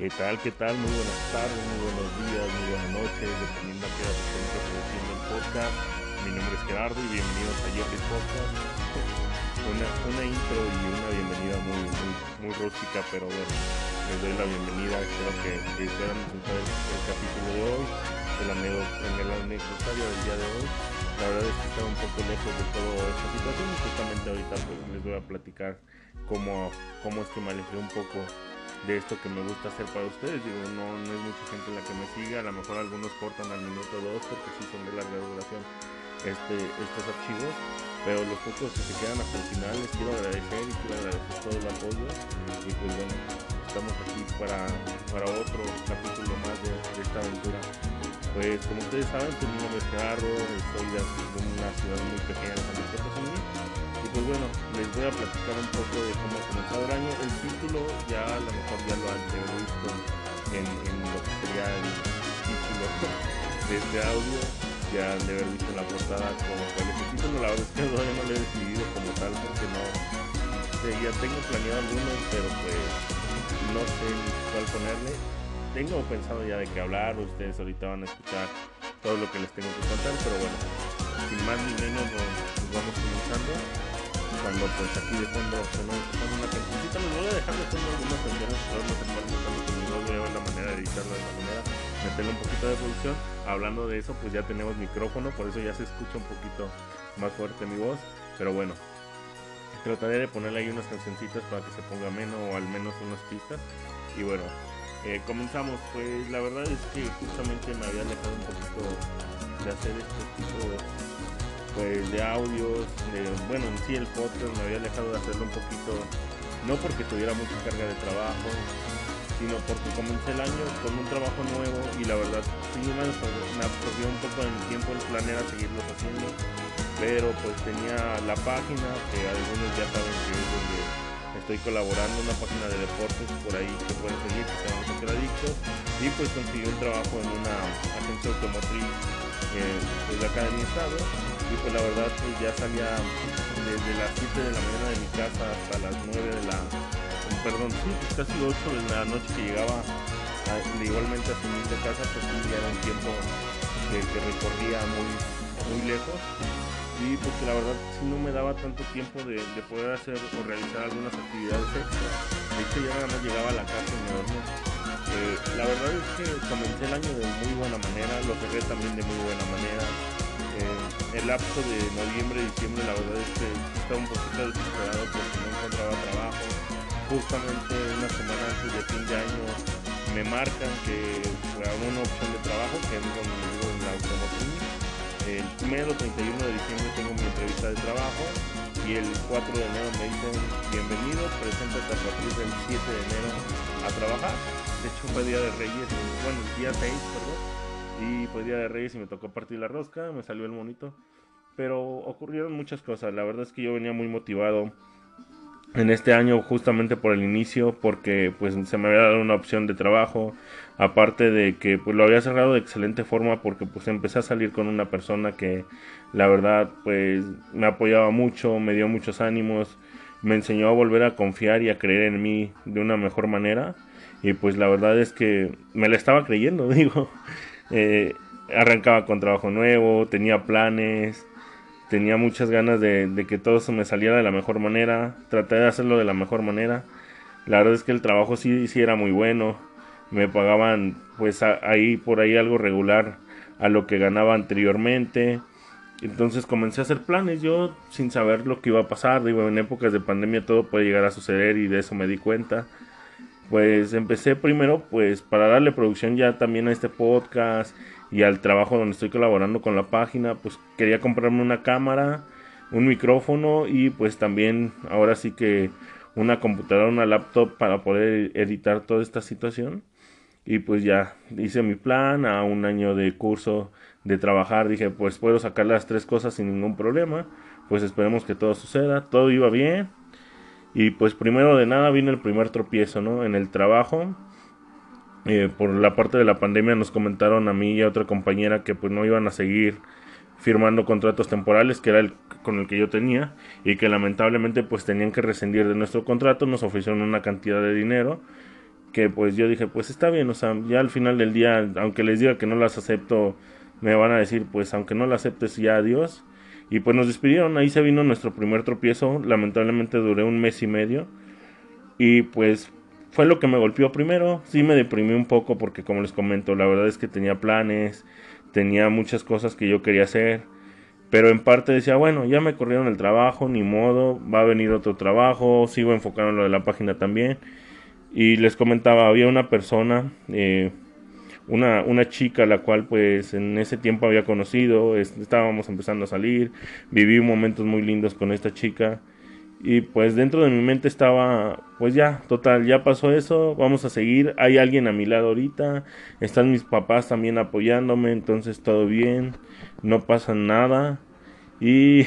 ¿Qué tal? ¿Qué tal? Muy buenas tardes, muy buenos días, muy buenas noches, dependiendo a qué hora estén reproduciendo el podcast. Mi nombre es Gerardo y bienvenidos a Jeffrey Podcast. Una, una intro y una bienvenida muy, muy, rústica, pero bueno, les doy la bienvenida. Espero que, puedan disfrutar el, capítulo de hoy, el el anecdotario del día de hoy. La verdad es que estaba un poco lejos de toda esta situación y justamente ahorita pues, les voy a platicar cómo, cómo es que me alejé un poco de esto que me gusta hacer para ustedes. Digo, no, no es mucha gente la que me sigue, a lo mejor algunos cortan al minuto dos porque sí son de larga duración este, estos archivos, pero los pocos que se quedan hasta el final les quiero agradecer y quiero agradecer todo el apoyo y pues bueno, estamos aquí para, para otro capítulo más de, esta aventura. Pues como ustedes saben, pues mi nombre es Gerardo, soy de, de una ciudad muy pequeña de San Luis pues bueno, les voy a platicar un poco de cómo ha comenzado el año. El título ya a lo mejor ya lo han visto en, lo que sería el título de este audio. Ya han de haber visto la portada como cuál es el título. La verdad es que todavía no lo he decidido como tal porque no... sé, ya tengo planeado algunos, pero pues no sé cuál ponerle. Tengo pensado ya de qué hablar, ustedes ahorita van a escuchar todo lo que les tengo que contar, pero bueno, sin más ni menos nos, nos vamos comenzando cuando pues aquí de fondo sonó una cancioncita. Les voy a dejar de fondo algunas canciones pero no se están gustando conmigo voy a ver la manera de editarlo de esa manera meterle un poquito de producción. Hablando de eso pues ya tenemos micrófono por eso ya se escucha un poquito más fuerte mi voz pero bueno trataré de ponerle ahí unas cancioncitas para que se ponga menos o al menos unas pistas. Y bueno eh, comenzamos. Pues la verdad es que justamente me había alejado un poquito de hacer este tipo de pues de audios, de, bueno en sí el podcast me había alejado de hacerlo un poquito, no porque tuviera mucha carga de trabajo, sino porque comencé el año con un trabajo nuevo y la verdad sí me absorbió, un poco de mi tiempo el planear a seguirlos haciendo, pero pues tenía la página que algunos ya saben que es donde estoy colaborando, una página de deportes por ahí que pueden seguir, que se llama Adictos, y pues conseguí un trabajo en una agencia automotriz eh, pues, de acá de mi estado pues la verdad pues ya salía desde las 7 de la mañana de mi casa hasta las 9 de la perdón sí pues casi 8 de la noche que llegaba a- igualmente a su de casa pues ya era un tiempo que, recorría muy muy lejos. Y pues la verdad sí no me daba tanto tiempo de, de poder hacer o realizar algunas actividades extra. De hecho ya nada más llegaba a la casa y me dormía. Eh, la verdad es que comencé el año de muy buena manera lo cerré también de muy buena manera el lapso de noviembre y diciembre la verdad es que estaba un poquito desesperado porque no encontraba trabajo. Justamente una semana antes de fin de año me marcan que había una opción de trabajo que es donde vivo en la automotriz. El primero 31 de diciembre tengo mi entrevista de trabajo y el 4 de enero me dicen bienvenido preséntate a partir del 7 de enero a trabajar de hecho fue día de Reyes bueno el día 6 perdón y fue día de Reyes y me tocó partir la rosca, me salió el monito. Pero ocurrieron muchas cosas. La verdad es que yo venía muy motivado en este año justamente por el inicio, porque pues se me había dado una opción de trabajo. Aparte de que pues lo había cerrado de excelente forma porque pues empecé a salir con una persona que la verdad pues me apoyaba mucho, me dio muchos ánimos, me enseñó a volver a confiar y a creer en mí de una mejor manera. Y pues la verdad es que me la estaba creyendo, digo. Eh, arrancaba con trabajo nuevo, tenía planes, tenía muchas ganas de, que todo eso me saliera de la mejor manera, traté de hacerlo de la mejor manera. La verdad es que el trabajo sí, sí era muy bueno, me pagaban pues a- ahí por ahí algo regular a lo que ganaba anteriormente. Entonces comencé a hacer planes yo sin saber lo que iba a pasar. Digo, en épocas de pandemia todo puede llegar a suceder y de eso me di cuenta pues empecé primero pues para darle producción ya también a este podcast y al trabajo donde estoy colaborando con la página pues quería comprarme una cámara un micrófono y pues también ahora sí que una computadora una laptop para poder editar toda esta situación. Y pues ya hice mi plan a un año de curso de trabajar dije pues puedo sacar las tres cosas sin ningún problema pues esperemos que todo suceda todo iba bien y pues primero de nada vino el primer tropiezo, ¿no? En el trabajo. Eh, por la parte de la pandemia nos comentaron a mí y a otra compañera que pues no iban a seguir firmando contratos temporales, que era el con el que yo tenía, y que lamentablemente pues tenían que rescindir de nuestro contrato, nos ofrecieron una cantidad de dinero que pues yo dije, pues está bien, o sea, ya al final del día, aunque les diga que no las acepto, me van a decir, pues aunque no las aceptes, ya adiós. Y pues nos despidieron, ahí se vino nuestro primer tropiezo, lamentablemente duré un mes y medio. Y pues fue lo que me golpeó primero, sí me deprimí un poco porque como les comento, la verdad es que tenía planes, tenía muchas cosas que yo quería hacer. Pero en parte decía, bueno, ya me corrieron el trabajo, ni modo, va a venir otro trabajo, sigo enfocado en lo de la página también. Y les comentaba, había una persona, eh, una, una chica la cual pues en ese tiempo había conocido, estábamos empezando a salir, viví momentos muy lindos con esta chica y pues dentro de mi mente estaba, pues ya, total, ya pasó eso, vamos a seguir, hay alguien a mi lado ahorita, están mis papás también apoyándome, entonces todo bien, no pasa nada y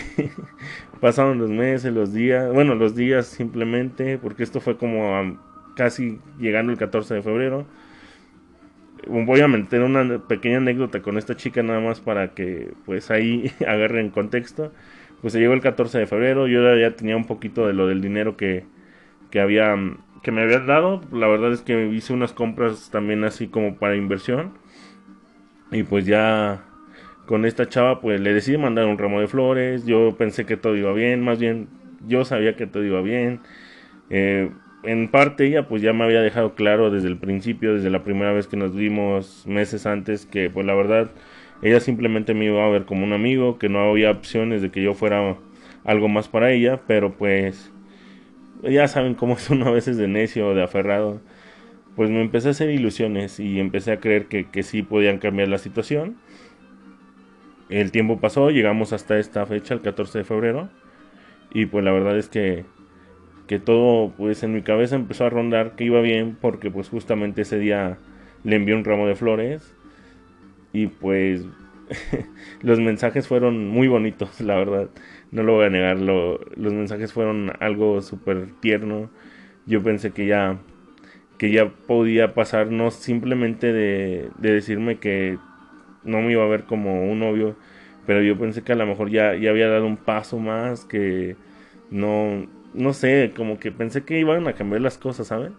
pasaron los meses, los días, bueno, los días simplemente, porque esto fue como casi llegando el 14 de febrero. Voy a meter una pequeña anécdota con esta chica nada más para que pues ahí agarren contexto. Pues se llegó el 14 de febrero, yo ya tenía un poquito de lo del dinero que, que había que me había dado. La verdad es que hice unas compras también así como para inversión. Y pues ya con esta chava pues le decidí mandar un ramo de flores. Yo pensé que todo iba bien, más bien yo sabía que todo iba bien. Eh, en parte ella pues ya me había dejado claro desde el principio, desde la primera vez que nos vimos meses antes, que pues la verdad ella simplemente me iba a ver como un amigo, que no había opciones de que yo fuera algo más para ella, pero pues ya saben cómo es uno a veces de necio o de aferrado. Pues me empecé a hacer ilusiones y empecé a creer que, que sí podían cambiar la situación. El tiempo pasó, llegamos hasta esta fecha, el 14 de febrero, y pues la verdad es que que todo pues en mi cabeza empezó a rondar que iba bien porque pues justamente ese día le envié un ramo de flores y pues los mensajes fueron muy bonitos la verdad. No lo voy a negar los mensajes fueron algo súper tierno. Yo pensé que ya que ya podía pasar no simplemente de, de decirme que no me iba a ver como un novio pero yo pensé que a lo mejor ya, ya había dado un paso más que no no sé, como que pensé que iban a cambiar las cosas, ¿saben?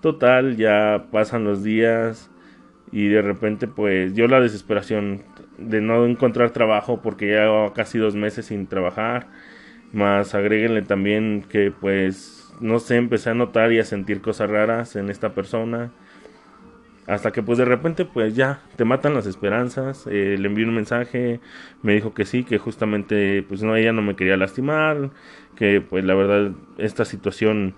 Total, ya pasan los días y de repente pues yo la desesperación de no encontrar trabajo porque ya casi dos meses sin trabajar, más agréguenle también que pues no sé, empecé a notar y a sentir cosas raras en esta persona. Hasta que pues de repente pues ya te matan las esperanzas. Eh, le envié un mensaje, me dijo que sí, que justamente pues no, ella no me quería lastimar, que pues la verdad esta situación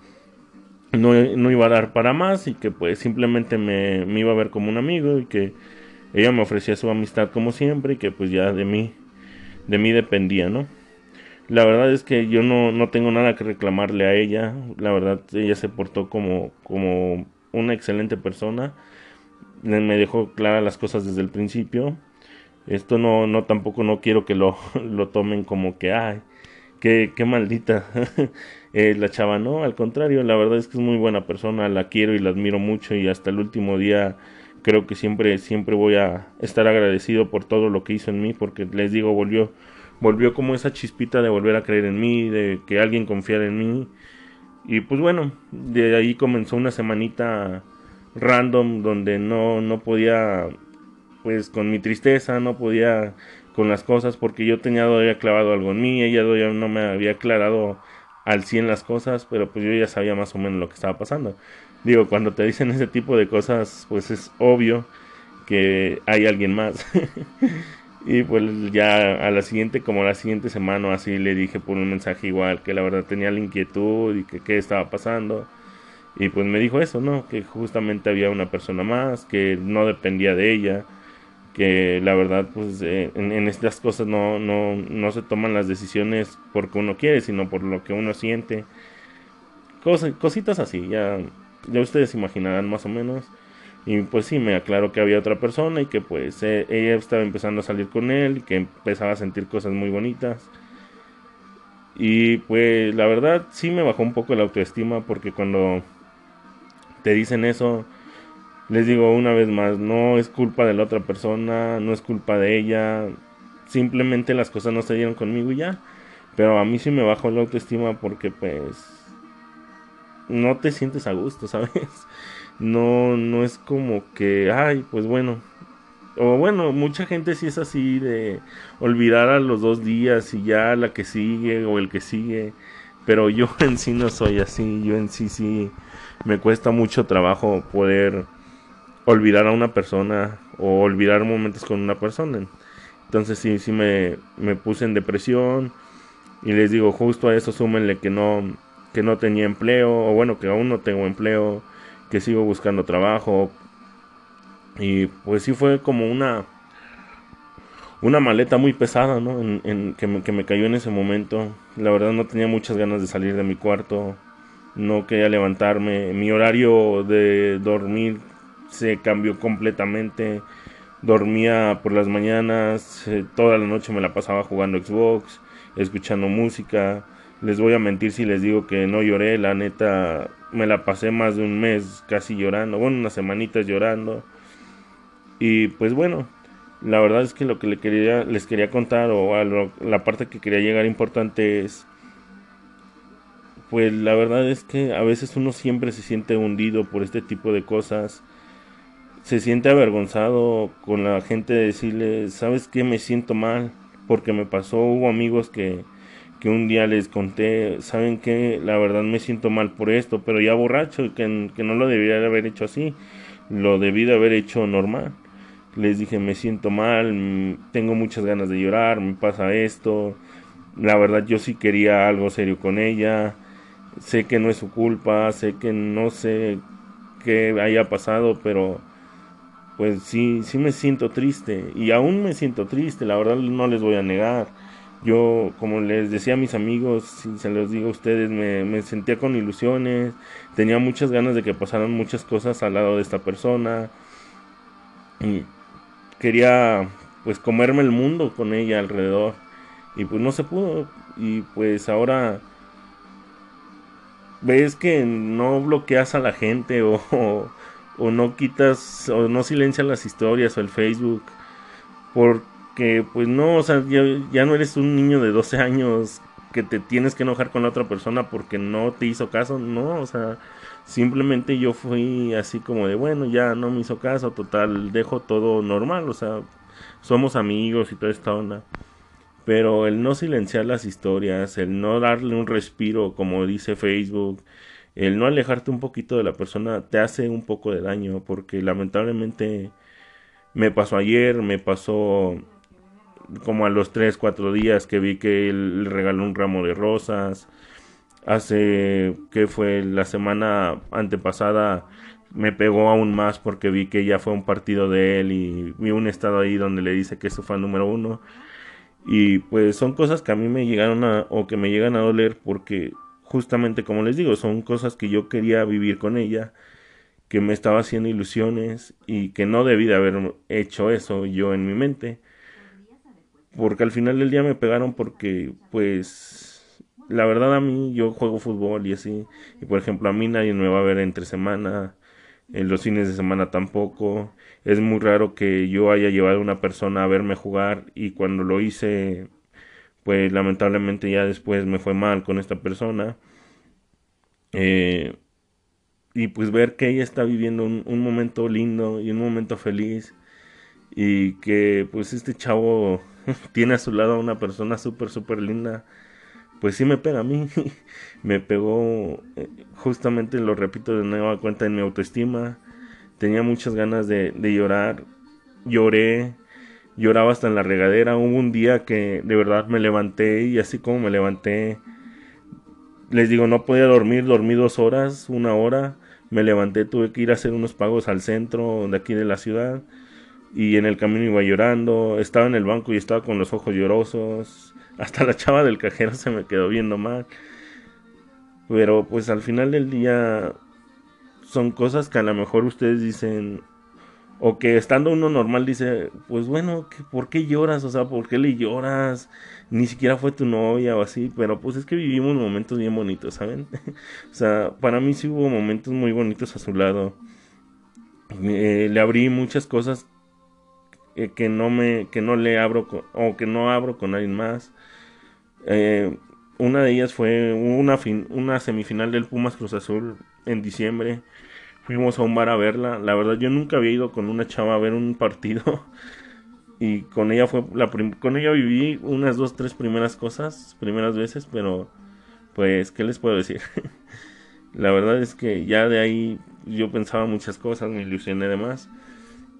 no, no iba a dar para más y que pues simplemente me, me, iba a ver como un amigo y que ella me ofrecía su amistad como siempre y que pues ya de mí, de mí dependía, ¿no? La verdad es que yo no, no tengo nada que reclamarle a ella, la verdad ella se portó como, como una excelente persona me dejó claras las cosas desde el principio. Esto no, no tampoco no quiero que lo, lo tomen como que, ay, qué, qué maldita eh, la chava, no, al contrario, la verdad es que es muy buena persona, la quiero y la admiro mucho y hasta el último día creo que siempre, siempre voy a estar agradecido por todo lo que hizo en mí, porque les digo, volvió, volvió como esa chispita de volver a creer en mí, de que alguien confiara en mí. Y pues bueno, de ahí comenzó una semanita random donde no, no podía, pues con mi tristeza, no podía con las cosas porque yo tenía todavía clavado algo en mí, ella todavía no me había aclarado al 100 las cosas, pero pues yo ya sabía más o menos lo que estaba pasando. Digo, cuando te dicen ese tipo de cosas, pues es obvio que hay alguien más. y pues ya a la siguiente, como a la siguiente semana, así le dije por un mensaje igual que la verdad tenía la inquietud y que qué estaba pasando. Y pues me dijo eso, ¿no? Que justamente había una persona más, que no dependía de ella, que la verdad, pues eh, en, estas cosas no, no, no se toman las decisiones porque uno quiere, sino por lo que uno siente. cositas así, ya, ya ustedes imaginarán más o menos. Y pues sí, me aclaró que había otra persona y que pues eh, ella estaba empezando a salir con él y que empezaba a sentir cosas muy bonitas. Y pues la verdad sí me bajó un poco la autoestima porque cuando te dicen eso, les digo una vez más, no es culpa de la otra persona, no es culpa de ella, simplemente las cosas no se dieron conmigo y ya. Pero a mí sí me bajó la autoestima porque pues no te sientes a gusto, ¿sabes? no, no es como que, ay, pues bueno, o bueno, mucha gente sí es así de olvidar a los dos días y ya la que sigue o el que sigue. Pero yo en sí no soy así, yo en sí sí me cuesta mucho trabajo poder olvidar a una persona o olvidar momentos con una persona. Entonces sí, sí me, me puse en depresión y les digo, justo a eso súmenle que no, que no tenía empleo, o bueno, que aún no tengo empleo, que sigo buscando trabajo, y pues sí fue como una una maleta muy pesada, ¿no? En, que, me, que, me, cayó en ese momento. La verdad no tenía muchas ganas de salir de mi cuarto. No quería levantarme. Mi horario de dormir se cambió completamente. Dormía por las mañanas. Eh, toda la noche me la pasaba jugando Xbox, escuchando música. Les voy a mentir si les digo que no lloré. La neta me la pasé más de un mes casi llorando. Bueno, unas semanitas llorando y pues bueno, la verdad es que lo que le quería, les quería contar o a la parte que quería llegar importante es, pues la verdad es que a veces uno siempre se siente hundido por este tipo de cosas. Se siente avergonzado con la gente de decirle, ¿sabes qué? Me siento mal porque me pasó. Hubo amigos que, que un día les conté, ¿saben qué? La verdad me siento mal por esto, pero ya borracho, que, que no lo debería de haber hecho así. Lo debí de haber hecho normal les dije me siento mal, tengo muchas ganas de llorar, me pasa esto, la verdad yo sí quería algo serio con ella, sé que no es su culpa, sé que no sé qué haya pasado, pero pues sí, sí me siento triste y aún me siento triste, la verdad no les voy a negar. Yo, como les decía a mis amigos, si se los digo a ustedes, me, me sentía con ilusiones, tenía muchas ganas de que pasaran muchas cosas al lado de esta persona. Y quería pues comerme el mundo con ella alrededor. Y pues no se pudo. Y pues ahora ves que no bloqueas a la gente o, o, no quitas o no silencias las historias o el Facebook. Porque pues no, o sea, ya, ya, no eres un niño de 12 años que te tienes que enojar con la otra persona porque no te hizo caso, no, o sea, Simplemente yo fui así como de, bueno, ya no me hizo caso, total, dejo todo normal, o sea, somos amigos y toda esta onda. Pero el no silenciar las historias, el no darle un respiro, como dice Facebook, el no alejarte un poquito de la persona, te hace un poco de daño, porque lamentablemente me pasó ayer, me pasó como a los 3, 4 días que vi que él regaló un ramo de rosas, hace que fue la semana antepasada me pegó aún más porque vi que ya fue un partido de él y vi un estado ahí donde le dice que es su fan número uno. Y pues son cosas que a mí me llegaron a o que me llegan a doler porque justamente como les digo son cosas que yo quería vivir con ella que me estaba haciendo ilusiones y que no debí de haber hecho eso yo en mi mente. Porque al final del día me pegaron porque pues la verdad a mí yo juego fútbol y así. Y por ejemplo a mí nadie me va a ver entre semana. En los fines de semana tampoco. Es muy raro que yo haya llevado a una persona a verme jugar y cuando lo hice, pues lamentablemente ya después me fue mal con esta persona. Eh, y pues ver que ella está viviendo un, momento lindo y un momento feliz y que pues este chavo tiene a su lado a una persona súper, súper linda pues sí me pega a mí. me pegó, eh, justamente lo repito de nueva cuenta en mi autoestima. Tenía muchas ganas de, de llorar. Lloré, lloraba hasta en la regadera. Hubo un día que de verdad me levanté y así como me levanté, les digo, no podía dormir, dormí dos horas, una hora. Me levanté, tuve que ir a hacer unos pagos al centro de aquí de la ciudad. Y en el camino iba llorando, estaba en el banco y estaba con los ojos llorosos hasta la chava del cajero se me quedó viendo mal. Pero pues al final del día son cosas que a lo mejor ustedes dicen, o que estando uno normal dice, pues bueno, ¿por qué lloras? O sea, ¿por qué le lloras? Ni siquiera fue tu novia o así, pero pues es que vivimos momentos bien bonitos, ¿saben? o sea, para mí sí hubo momentos muy bonitos a su lado. Eh, le abrí muchas cosas eh, que no me que no le abro o que no abro con alguien más eh, una de ellas fue una, fin, una semifinal del Pumas Cruz Azul en diciembre fuimos a un bar a verla. La verdad yo nunca había ido con una chava a ver un partido. Y con ella fue la con ella viví unas dos, tres primeras cosas, primeras veces, pero pues, ¿qué les puedo decir? la verdad es que ya de ahí yo pensaba muchas cosas, me ilusioné de más.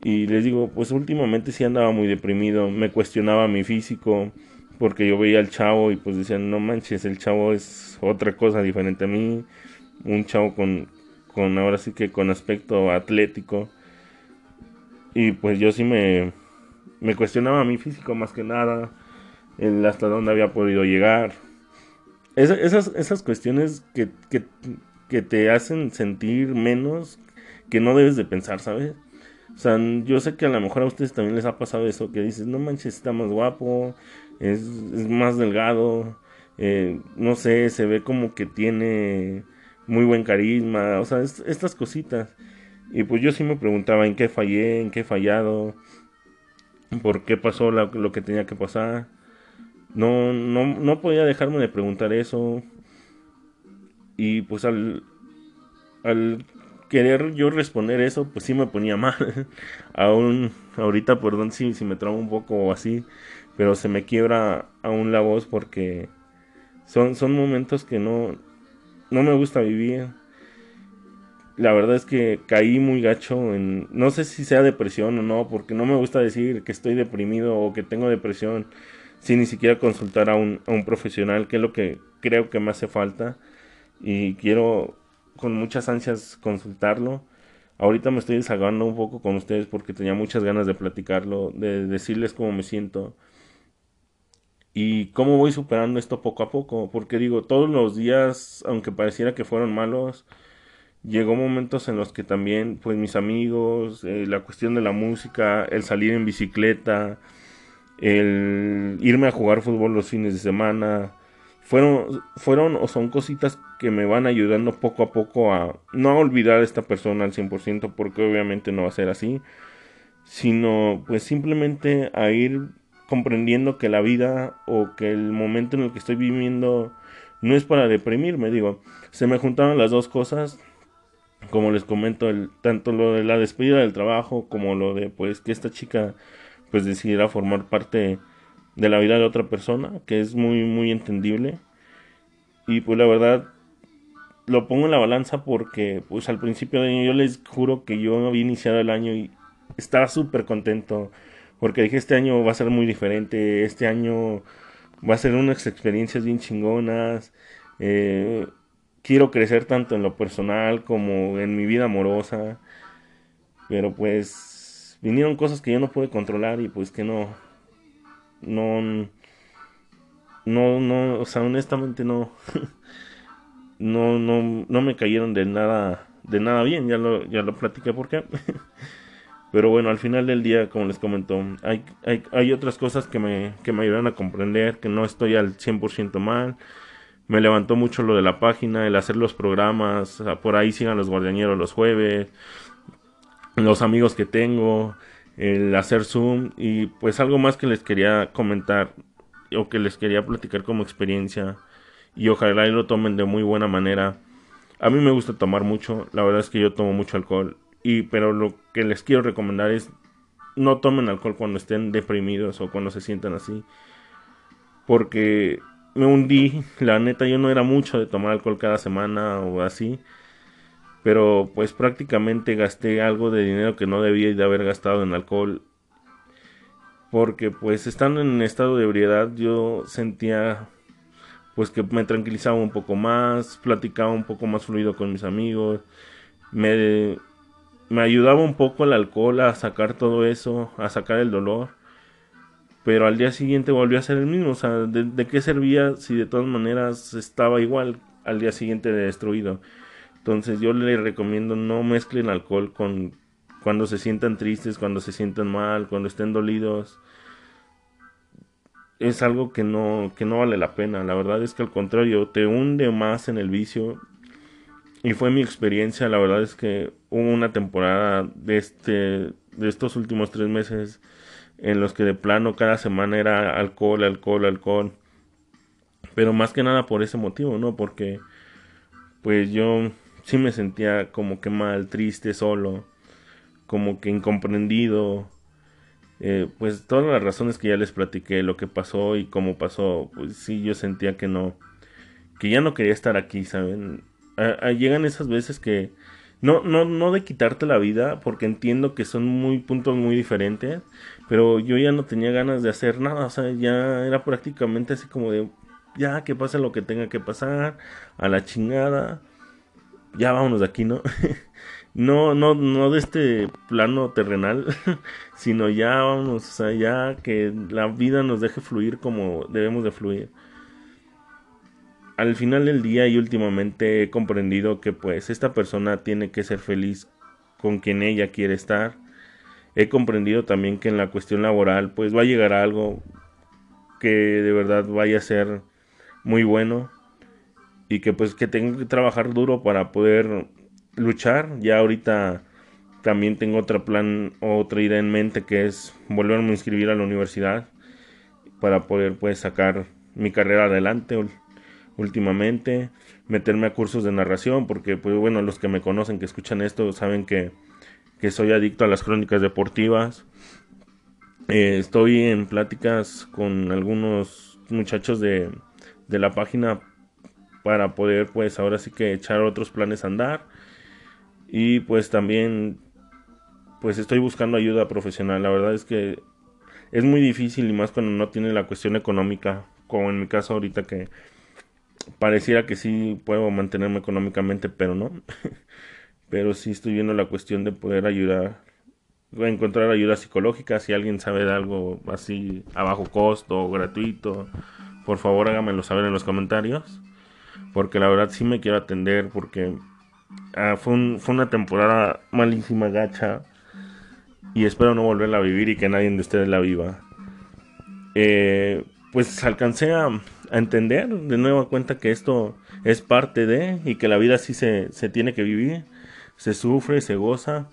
Y les digo, pues últimamente sí andaba muy deprimido, me cuestionaba mi físico, porque yo veía al chavo y pues decían, no manches, el chavo es otra cosa diferente a mí, un chavo con, con ahora sí que con aspecto atlético. Y pues yo sí me, me cuestionaba mi físico más que nada, el hasta dónde había podido llegar. esas, esas cuestiones que, que, que te hacen sentir menos que no debes de pensar, ¿sabes? O sea, yo sé que a lo mejor a ustedes también les ha pasado eso, que dices, no manches, está más guapo, es, más delgado, eh, no sé, se ve como que tiene muy buen carisma, o sea, estas cositas. Y pues yo sí me preguntaba en qué fallé, en qué he fallado, por qué pasó lo que tenía que pasar. No, no, no podía dejarme de preguntar eso. Y pues al, al querer yo responder eso, pues sí me ponía mal. aún ahorita, perdón si, si me tramo un poco así, pero se me quiebra aún la voz porque son, son momentos que no, no me gusta vivir. La verdad es que caí muy gacho en, no sé si sea depresión o no, porque no me gusta decir que estoy deprimido o que tengo depresión sin ni siquiera consultar a un, a un profesional, que es lo que creo que me hace falta. Y quiero con muchas ansias consultarlo. Ahorita me estoy desahogando un poco con ustedes porque tenía muchas ganas de platicarlo, de decirles cómo me siento y cómo voy superando esto poco a poco. Porque digo, todos los días, aunque pareciera que fueron malos, llegó momentos en los que también, pues mis amigos, eh, la cuestión de la música, el salir en bicicleta, el irme a jugar fútbol los fines de semana, fueron, fueron o son cositas que me van ayudando poco a poco a no olvidar a esta persona al 100% porque obviamente no va a ser así, sino pues simplemente a ir comprendiendo que la vida o que el momento en el que estoy viviendo no es para deprimirme, digo, se me juntaron las dos cosas, como les comento, el, tanto lo de la despedida del trabajo como lo de pues que esta chica pues decidiera formar parte de la vida de otra persona, que es muy, muy entendible. Y pues la verdad, lo pongo en la balanza porque pues al principio de año yo les juro que yo había iniciado el año y estaba súper contento porque dije este año va a ser muy diferente, este año va a ser unas experiencias bien chingonas, eh, quiero crecer tanto en lo personal como en mi vida amorosa, pero pues vinieron cosas que yo no pude controlar y pues que no, no, no, no, o sea, honestamente no, no, no, no me cayeron de nada, de nada bien, ya lo, ya lo platiqué por qué. Pero bueno, al final del día, como les comentó, hay, hay, hay otras cosas que me, que me ayudan a comprender que no estoy al 100% mal. Me levantó mucho lo de la página, el hacer los programas, por ahí sigan los guardianeros los jueves, los amigos que tengo, el hacer Zoom y pues algo más que les quería comentar o que les quería platicar como experiencia y ojalá y lo tomen de muy buena manera. A mí me gusta tomar mucho, la verdad es que yo tomo mucho alcohol y pero lo que les quiero recomendar es no tomen alcohol cuando estén deprimidos o cuando se sientan así. Porque me hundí, la neta yo no era mucho de tomar alcohol cada semana o así pero pues prácticamente gasté algo de dinero que no debía de haber gastado en alcohol porque pues estando en estado de ebriedad yo sentía pues que me tranquilizaba un poco más, platicaba un poco más fluido con mis amigos, me, me ayudaba un poco el alcohol a sacar todo eso, a sacar el dolor, pero al día siguiente volvió a ser el mismo, o sea, ¿de, de qué servía si de todas maneras estaba igual al día siguiente de destruido? Entonces yo les recomiendo no mezclen alcohol con cuando se sientan tristes, cuando se sientan mal, cuando estén dolidos. Es algo que no, que no vale la pena. La verdad es que al contrario, te hunde más en el vicio. Y fue mi experiencia. La verdad es que hubo una temporada de, este, de estos últimos tres meses en los que de plano cada semana era alcohol, alcohol, alcohol. Pero más que nada por ese motivo, ¿no? Porque pues yo sí me sentía como que mal, triste, solo, como que incomprendido. Eh, pues todas las razones que ya les platiqué, lo que pasó y cómo pasó, pues sí, yo sentía que no, que ya no quería estar aquí, ¿saben? llegan esas veces que no, no, no de quitarte la vida, porque entiendo que son muy puntos muy diferentes, pero yo ya no tenía ganas de hacer nada, o sea, ya era prácticamente así como de, ya que pase lo que tenga que pasar, a la chingada, ya vámonos de aquí, ¿no? no, no, no de este plano terrenal, sino ya vámonos, o sea, ya que la vida nos deje fluir como debemos de fluir al final del día y últimamente he comprendido que pues esta persona tiene que ser feliz con quien ella quiere estar. He comprendido también que en la cuestión laboral pues va a llegar a algo que de verdad vaya a ser muy bueno y que pues que tengo que trabajar duro para poder luchar. Ya ahorita también tengo otro plan, otra idea en mente que es volverme a inscribir a la universidad para poder pues sacar mi carrera adelante últimamente, meterme a cursos de narración, porque pues bueno, los que me conocen, que escuchan esto, saben que, que soy adicto a las crónicas deportivas. Eh, estoy en pláticas con algunos muchachos de, de la página para poder pues ahora sí que echar otros planes a andar y pues también pues estoy buscando ayuda profesional la verdad es que es muy difícil y más cuando no tiene la cuestión económica como en mi caso ahorita que pareciera que sí puedo mantenerme económicamente, pero no. pero sí estoy viendo la cuestión de poder ayudar, encontrar ayuda psicológica. Si alguien sabe de algo así a bajo costo o gratuito, por favor hágamelo saber en los comentarios. Porque la verdad sí me quiero atender porque ah, fue, fue una temporada malísima, gacha. Y espero no volverla a vivir y que nadie de ustedes la viva. Eh, pues alcancé a, entender de nuevo cuenta que esto es parte de y que la vida así se, se tiene que vivir, se sufre, se goza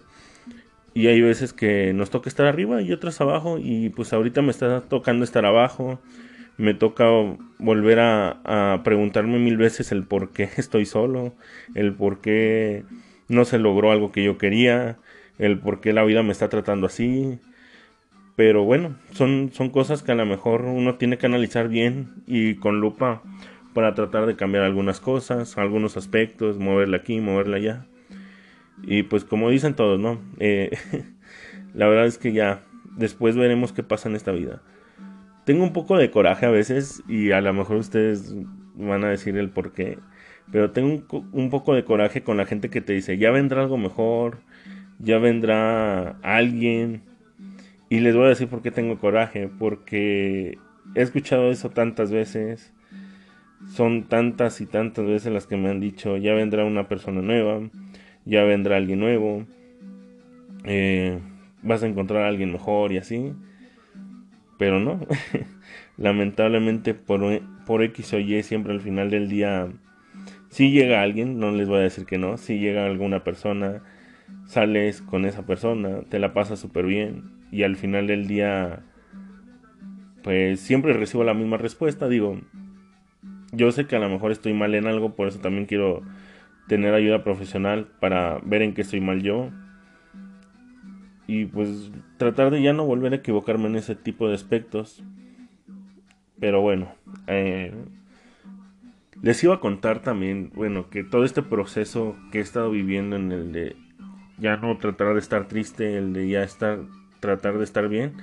y hay veces que nos toca estar arriba y otras abajo y pues ahorita me está tocando estar abajo, me toca volver a, preguntarme mil veces el por qué estoy solo, el por qué no se logró algo que yo quería, el por qué la vida me está tratando así, pero bueno, son, son cosas que a lo mejor uno tiene que analizar bien y con lupa para tratar de cambiar algunas cosas, algunos aspectos, moverla aquí, moverla allá. Y pues como dicen todos, ¿no? Eh, la verdad es que ya después veremos qué pasa en esta vida. Tengo un poco de coraje a veces y a lo mejor ustedes van a decir el por qué. Pero tengo un, un poco de coraje con la gente que te dice, ya vendrá algo mejor, ya vendrá alguien, y les voy a decir por qué tengo coraje, porque he escuchado eso tantas veces, son tantas y tantas veces las que me han dicho, ya vendrá una persona nueva, ya vendrá alguien nuevo, eh, vas a encontrar a alguien mejor y así, pero no, lamentablemente por, por X o Y siempre al final del día, si llega alguien, no les voy a decir que no, si llega alguna persona, sales con esa persona, te la pasas súper bien, y al final del día pues siempre recibo la misma respuesta, digo, yo sé que a lo mejor estoy mal en algo, por eso también quiero tener ayuda profesional para ver en qué estoy mal yo y pues tratar de ya no volver a equivocarme en ese tipo de aspectos. Pero bueno, eh, les iba a contar también, bueno, que todo este proceso que he estado viviendo en el de ya no tratar de estar triste, el de ya estar tratar de estar bien,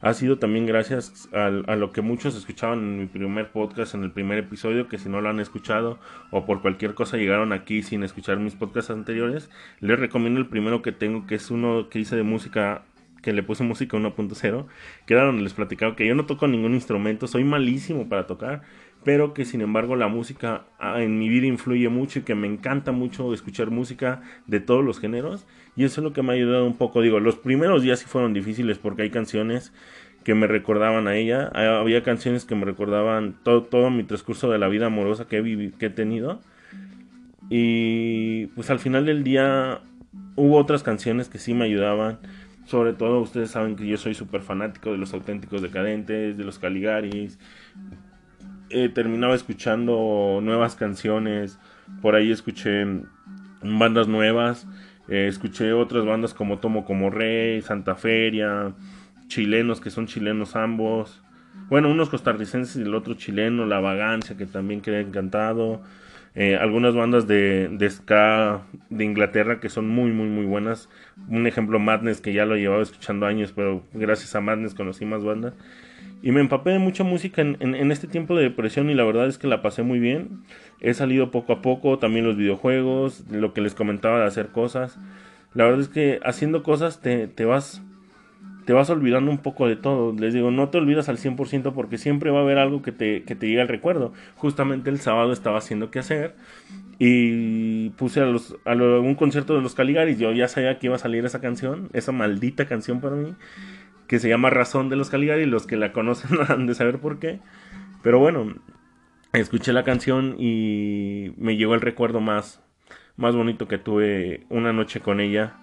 ha sido también gracias a, lo que muchos escuchaban en mi primer podcast, en el primer episodio, que si no lo han escuchado o por cualquier cosa llegaron aquí sin escuchar mis podcasts anteriores, les recomiendo el primero que tengo, que es uno que hice de música que le puse música 1.0, que era donde les platicaba que yo no toco ningún instrumento, soy malísimo para tocar, pero que sin embargo la música ah, en mi vida influye mucho y que me encanta mucho escuchar música de todos los géneros y eso es lo que me ha ayudado un poco. Digo, los primeros días sí fueron difíciles porque hay canciones que me recordaban a ella, ah, había canciones que me recordaban todo, todo mi transcurso de la vida amorosa que he, que he tenido y pues al final del día hubo otras canciones que sí me ayudaban. Sobre todo ustedes saben que yo soy súper fanático de los auténticos decadentes, de los Caligaris, eh, terminaba escuchando nuevas canciones. Por ahí escuché bandas nuevas. Eh, escuché otras bandas como Tomo como Rey, Santa Feria, chilenos que son chilenos ambos. Bueno, unos costarricenses y el otro chileno, La Vagancia, que también quedé encantado. Eh, algunas bandas de, de, ska de Inglaterra que son muy, muy, muy buenas. Un ejemplo, Madness, que ya lo llevaba escuchando años, pero gracias a Madness conocí más bandas. Y me empapé de mucha música en, este tiempo de depresión y la verdad es que la pasé muy bien. He salido poco a poco, también los videojuegos, lo que les comentaba de hacer cosas. La verdad es que haciendo cosas te, te vas te vas olvidando un poco de todo. Les digo, no te olvidas al 100% porque siempre va a haber algo que te, que te llegue al recuerdo. Justamente el sábado estaba haciendo qué hacer y puse a, los, a un concierto de los Caligaris. Yo ya sabía que iba a salir esa canción, esa maldita canción para mí que se llama Razón de los Caligari, los que la conocen han de saber por qué. Pero bueno, escuché la canción y me llegó el recuerdo más, más bonito que tuve una noche con ella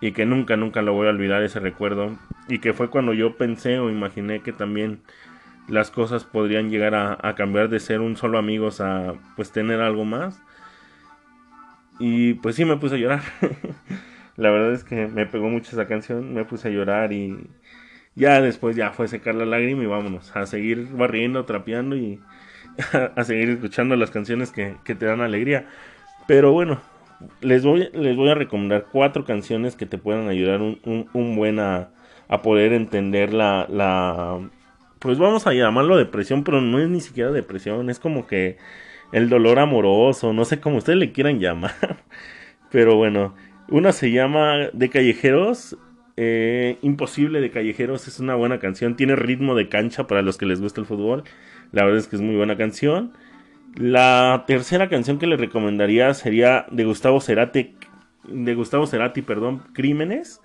y que nunca, nunca lo voy a olvidar ese recuerdo. Y que fue cuando yo pensé o imaginé que también las cosas podrían llegar a, a cambiar de ser un solo amigos a pues tener algo más. Y pues sí me puse a llorar La verdad es que me pegó mucho esa canción, me puse a llorar y ya después ya fue secar la lágrima y vámonos a seguir barriendo, trapeando y a, seguir escuchando las canciones que, te dan alegría. Pero bueno, les voy, les voy a recomendar cuatro canciones que te puedan ayudar un, un, buen a, a, poder entender la, la, pues vamos a llamarlo depresión, pero no es ni siquiera depresión, es como que el dolor amoroso, no sé cómo ustedes le quieran llamar. Pero bueno, una se llama De Callejeros. Eh, Imposible de Callejeros es una buena canción. Tiene ritmo de cancha para los que les gusta el fútbol. La verdad es que es muy buena canción. La tercera canción que les recomendaría sería de Gustavo Cerati. De Gustavo Cerati, perdón, Crímenes.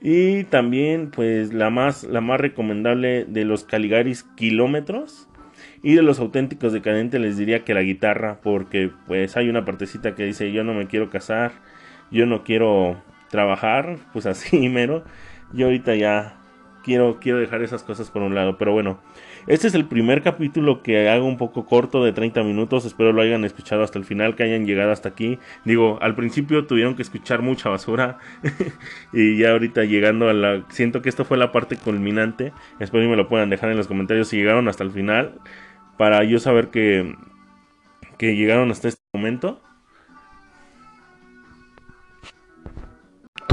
Y también, pues, la más, la más recomendable de los Caligaris Kilómetros. Y de los auténticos decadentes les diría que la guitarra, porque pues hay una partecita que dice yo no me quiero casar yo no quiero trabajar, pues así mero. Yo ahorita ya quiero, quiero dejar esas cosas por un lado. Pero bueno, este es el primer capítulo que hago un poco corto de 30 minutos. Espero lo hayan escuchado hasta el final, que hayan llegado hasta aquí. Digo, al principio tuvieron que escuchar mucha basura. y ya ahorita llegando a la... Siento que esto fue la parte culminante. Espero que me lo puedan dejar en los comentarios si llegaron hasta el final. Para yo saber que, que llegaron hasta este momento.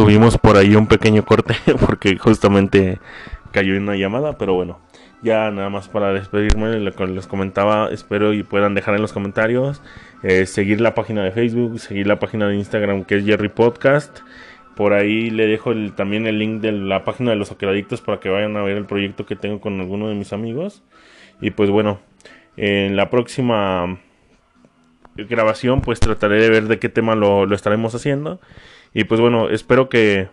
Tuvimos por ahí un pequeño corte porque justamente cayó una llamada, pero bueno, ya nada más para despedirme, lo que les comentaba, espero y puedan dejar en los comentarios, eh, seguir la página de Facebook, seguir la página de Instagram que es Jerry Podcast. Por ahí le dejo también el link de la página de los Aqueradictos para que vayan a ver el proyecto que tengo con alguno de mis amigos. Y pues bueno, en la próxima grabación pues trataré de ver de qué tema lo estaremos haciendo. Y pues bueno, espero que,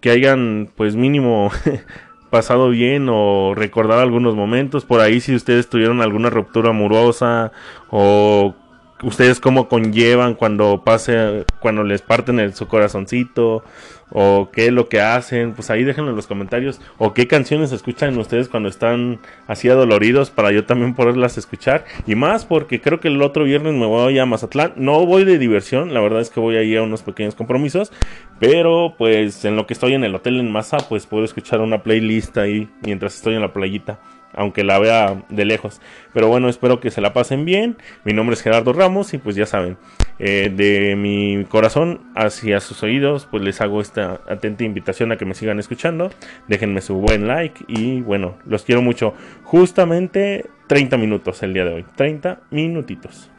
que hayan pues mínimo pasado bien o recordado algunos momentos. Por ahí si ustedes tuvieron alguna ruptura amorosa o ustedes cómo conllevan cuando pase, cuando les parten el, su corazoncito, o qué es lo que hacen, pues ahí déjenlo en los comentarios, o qué canciones escuchan ustedes cuando están así adoloridos para yo también poderlas escuchar, y más porque creo que el otro viernes me voy a Mazatlán, no voy de diversión, la verdad es que voy ahí a unos pequeños compromisos, pero pues en lo que estoy en el hotel en Maza, pues puedo escuchar una playlist ahí mientras estoy en la playita aunque la vea de lejos. Pero bueno, espero que se la pasen bien. Mi nombre es Gerardo Ramos y pues ya saben, eh, de mi corazón hacia sus oídos, pues les hago esta atenta invitación a que me sigan escuchando. Déjenme su buen like y bueno, los quiero mucho. Justamente 30 minutos el día de hoy. 30 minutitos.